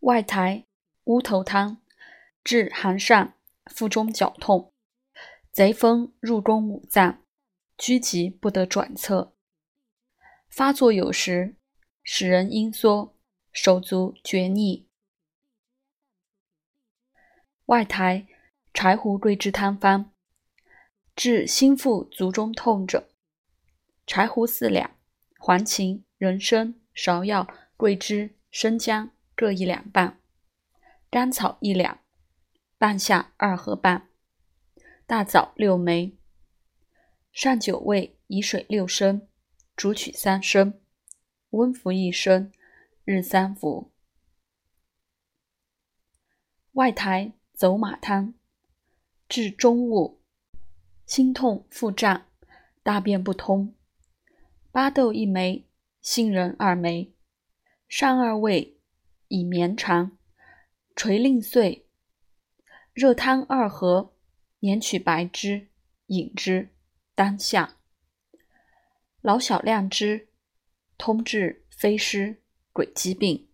外台乌头汤，治寒疝、腹中绞痛。贼风入宫五脏，拘急不得转侧。发作有时，使人阴缩，手足厥逆。外台柴胡桂枝汤方，治心腹足中痛者。柴胡四两，黄芩、人参、芍药、桂枝、生姜各一两半，甘草一两，半夏二合半，大枣六枚，上九味，以水六升，煮取三升，温服一升，日三服。外台走马汤，治中误，心痛腹胀，大便不通。巴豆一枚，杏仁二枚，上二味，以绵长，垂令碎，热汤二合，捻取白汁，饮之，当下。老小量之，通治非湿、鬼疾病。